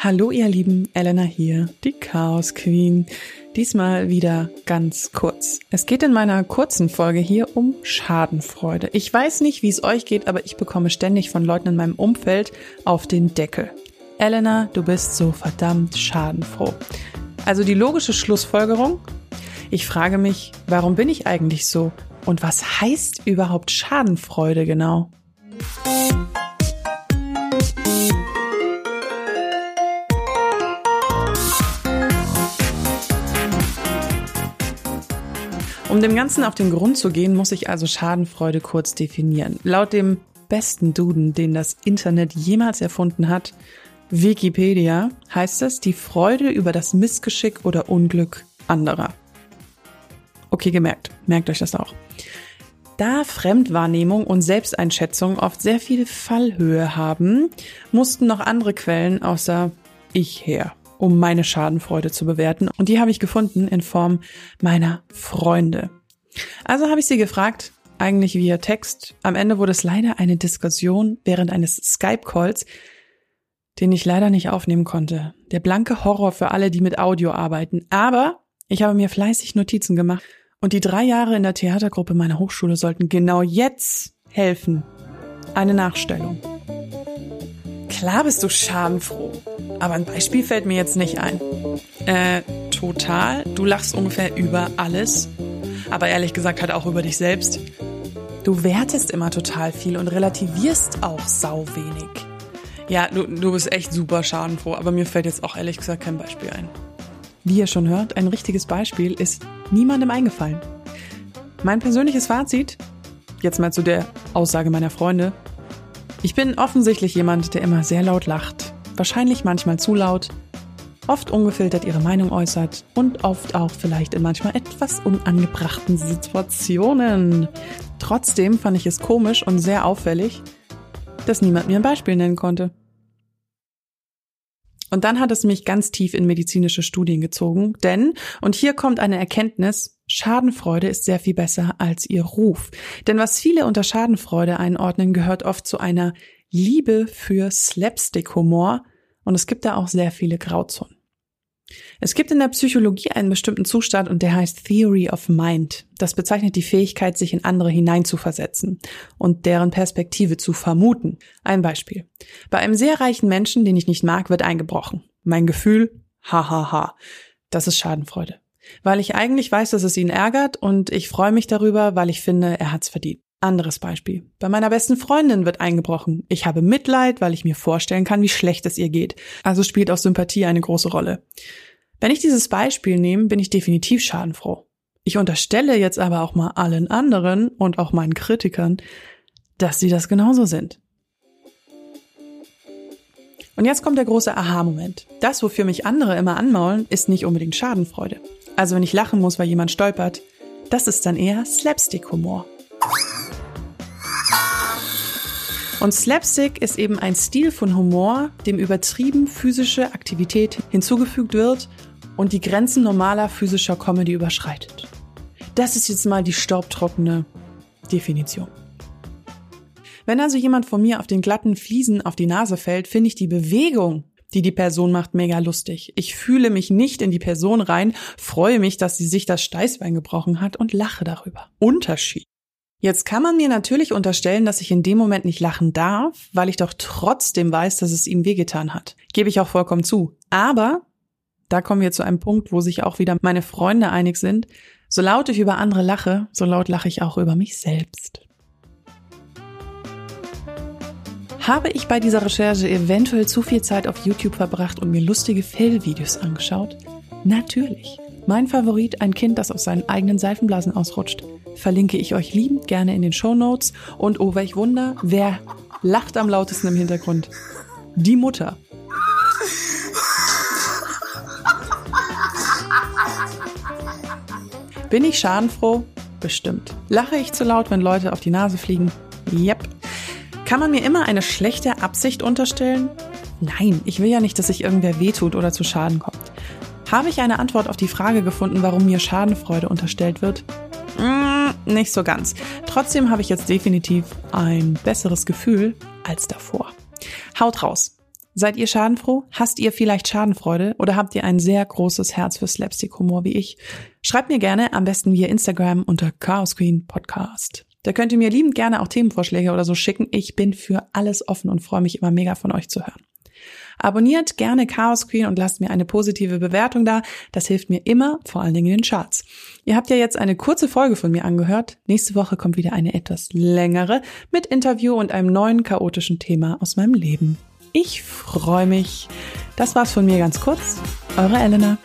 Hallo ihr Lieben, Elena hier, die Chaos Queen. Diesmal wieder ganz kurz. Es geht in meiner kurzen Folge hier um Schadenfreude. Ich weiß nicht, wie es euch geht, aber ich bekomme ständig von Leuten in meinem Umfeld auf den Deckel. Elena, du bist so verdammt schadenfroh. Also die logische Schlussfolgerung? Ich frage mich, warum bin ich eigentlich so? Und was heißt überhaupt Schadenfreude genau? Um dem Ganzen auf den Grund zu gehen, muss ich also Schadenfreude kurz definieren. Laut dem besten Duden, den das Internet jemals erfunden hat, Wikipedia, heißt es die Freude über das Missgeschick oder Unglück anderer. Okay, gemerkt. Merkt euch das auch. Da Fremdwahrnehmung und Selbsteinschätzung oft sehr viel Fallhöhe haben, mussten noch andere Quellen außer ich her um meine Schadenfreude zu bewerten. Und die habe ich gefunden in Form meiner Freunde. Also habe ich sie gefragt, eigentlich via Text. Am Ende wurde es leider eine Diskussion während eines Skype-Calls, den ich leider nicht aufnehmen konnte. Der blanke Horror für alle, die mit Audio arbeiten. Aber ich habe mir fleißig Notizen gemacht. Und die drei Jahre in der Theatergruppe meiner Hochschule sollten genau jetzt helfen. Eine Nachstellung. Klar bist du schadenfroh. Aber ein Beispiel fällt mir jetzt nicht ein. Äh, total. Du lachst ungefähr über alles. Aber ehrlich gesagt halt auch über dich selbst. Du wertest immer total viel und relativierst auch sau wenig. Ja, du, du bist echt super schadenfroh, aber mir fällt jetzt auch ehrlich gesagt kein Beispiel ein. Wie ihr schon hört, ein richtiges Beispiel ist niemandem eingefallen. Mein persönliches Fazit, jetzt mal zu der Aussage meiner Freunde. Ich bin offensichtlich jemand, der immer sehr laut lacht wahrscheinlich manchmal zu laut, oft ungefiltert ihre Meinung äußert und oft auch vielleicht in manchmal etwas unangebrachten Situationen. Trotzdem fand ich es komisch und sehr auffällig, dass niemand mir ein Beispiel nennen konnte. Und dann hat es mich ganz tief in medizinische Studien gezogen, denn, und hier kommt eine Erkenntnis, Schadenfreude ist sehr viel besser als ihr Ruf. Denn was viele unter Schadenfreude einordnen, gehört oft zu einer Liebe für Slapstick-Humor und es gibt da auch sehr viele Grauzonen. Es gibt in der Psychologie einen bestimmten Zustand und der heißt Theory of Mind. Das bezeichnet die Fähigkeit, sich in andere hineinzuversetzen und deren Perspektive zu vermuten. Ein Beispiel. Bei einem sehr reichen Menschen, den ich nicht mag, wird eingebrochen. Mein Gefühl, hahaha. Ha, ha. Das ist Schadenfreude. Weil ich eigentlich weiß, dass es ihn ärgert und ich freue mich darüber, weil ich finde, er hat's verdient. Anderes Beispiel. Bei meiner besten Freundin wird eingebrochen. Ich habe Mitleid, weil ich mir vorstellen kann, wie schlecht es ihr geht. Also spielt auch Sympathie eine große Rolle. Wenn ich dieses Beispiel nehme, bin ich definitiv schadenfroh. Ich unterstelle jetzt aber auch mal allen anderen und auch meinen Kritikern, dass sie das genauso sind. Und jetzt kommt der große Aha-Moment. Das, wofür mich andere immer anmaulen, ist nicht unbedingt Schadenfreude. Also wenn ich lachen muss, weil jemand stolpert, das ist dann eher Slapstick-Humor. Und Slapstick ist eben ein Stil von Humor, dem übertrieben physische Aktivität hinzugefügt wird und die Grenzen normaler physischer Comedy überschreitet. Das ist jetzt mal die staubtrockene Definition. Wenn also jemand von mir auf den glatten Fliesen auf die Nase fällt, finde ich die Bewegung, die die Person macht, mega lustig. Ich fühle mich nicht in die Person rein, freue mich, dass sie sich das Steißbein gebrochen hat und lache darüber. Unterschied. Jetzt kann man mir natürlich unterstellen, dass ich in dem Moment nicht lachen darf, weil ich doch trotzdem weiß, dass es ihm wehgetan hat. Gebe ich auch vollkommen zu. Aber, da kommen wir zu einem Punkt, wo sich auch wieder meine Freunde einig sind, so laut ich über andere lache, so laut lache ich auch über mich selbst. Habe ich bei dieser Recherche eventuell zu viel Zeit auf YouTube verbracht und mir lustige Fail-Videos angeschaut? Natürlich. Mein Favorit, ein Kind, das aus seinen eigenen Seifenblasen ausrutscht verlinke ich euch liebend gerne in den Show Notes. Und oh, welch Wunder, wer lacht am lautesten im Hintergrund? Die Mutter. Bin ich schadenfroh? Bestimmt. Lache ich zu laut, wenn Leute auf die Nase fliegen? Yep. Kann man mir immer eine schlechte Absicht unterstellen? Nein, ich will ja nicht, dass sich irgendwer wehtut oder zu Schaden kommt. Habe ich eine Antwort auf die Frage gefunden, warum mir Schadenfreude unterstellt wird? Nicht so ganz. Trotzdem habe ich jetzt definitiv ein besseres Gefühl als davor. Haut raus. Seid ihr schadenfroh? Hast ihr vielleicht Schadenfreude? Oder habt ihr ein sehr großes Herz für Slapstick-Humor wie ich? Schreibt mir gerne, am besten via Instagram unter Chaos Queen Podcast. Da könnt ihr mir liebend gerne auch Themenvorschläge oder so schicken. Ich bin für alles offen und freue mich immer mega von euch zu hören. Abonniert gerne Chaos Queen und lasst mir eine positive Bewertung da. Das hilft mir immer, vor allen Dingen in den Charts. Ihr habt ja jetzt eine kurze Folge von mir angehört. Nächste Woche kommt wieder eine etwas längere mit Interview und einem neuen chaotischen Thema aus meinem Leben. Ich freue mich. Das war's von mir ganz kurz. Eure Elena.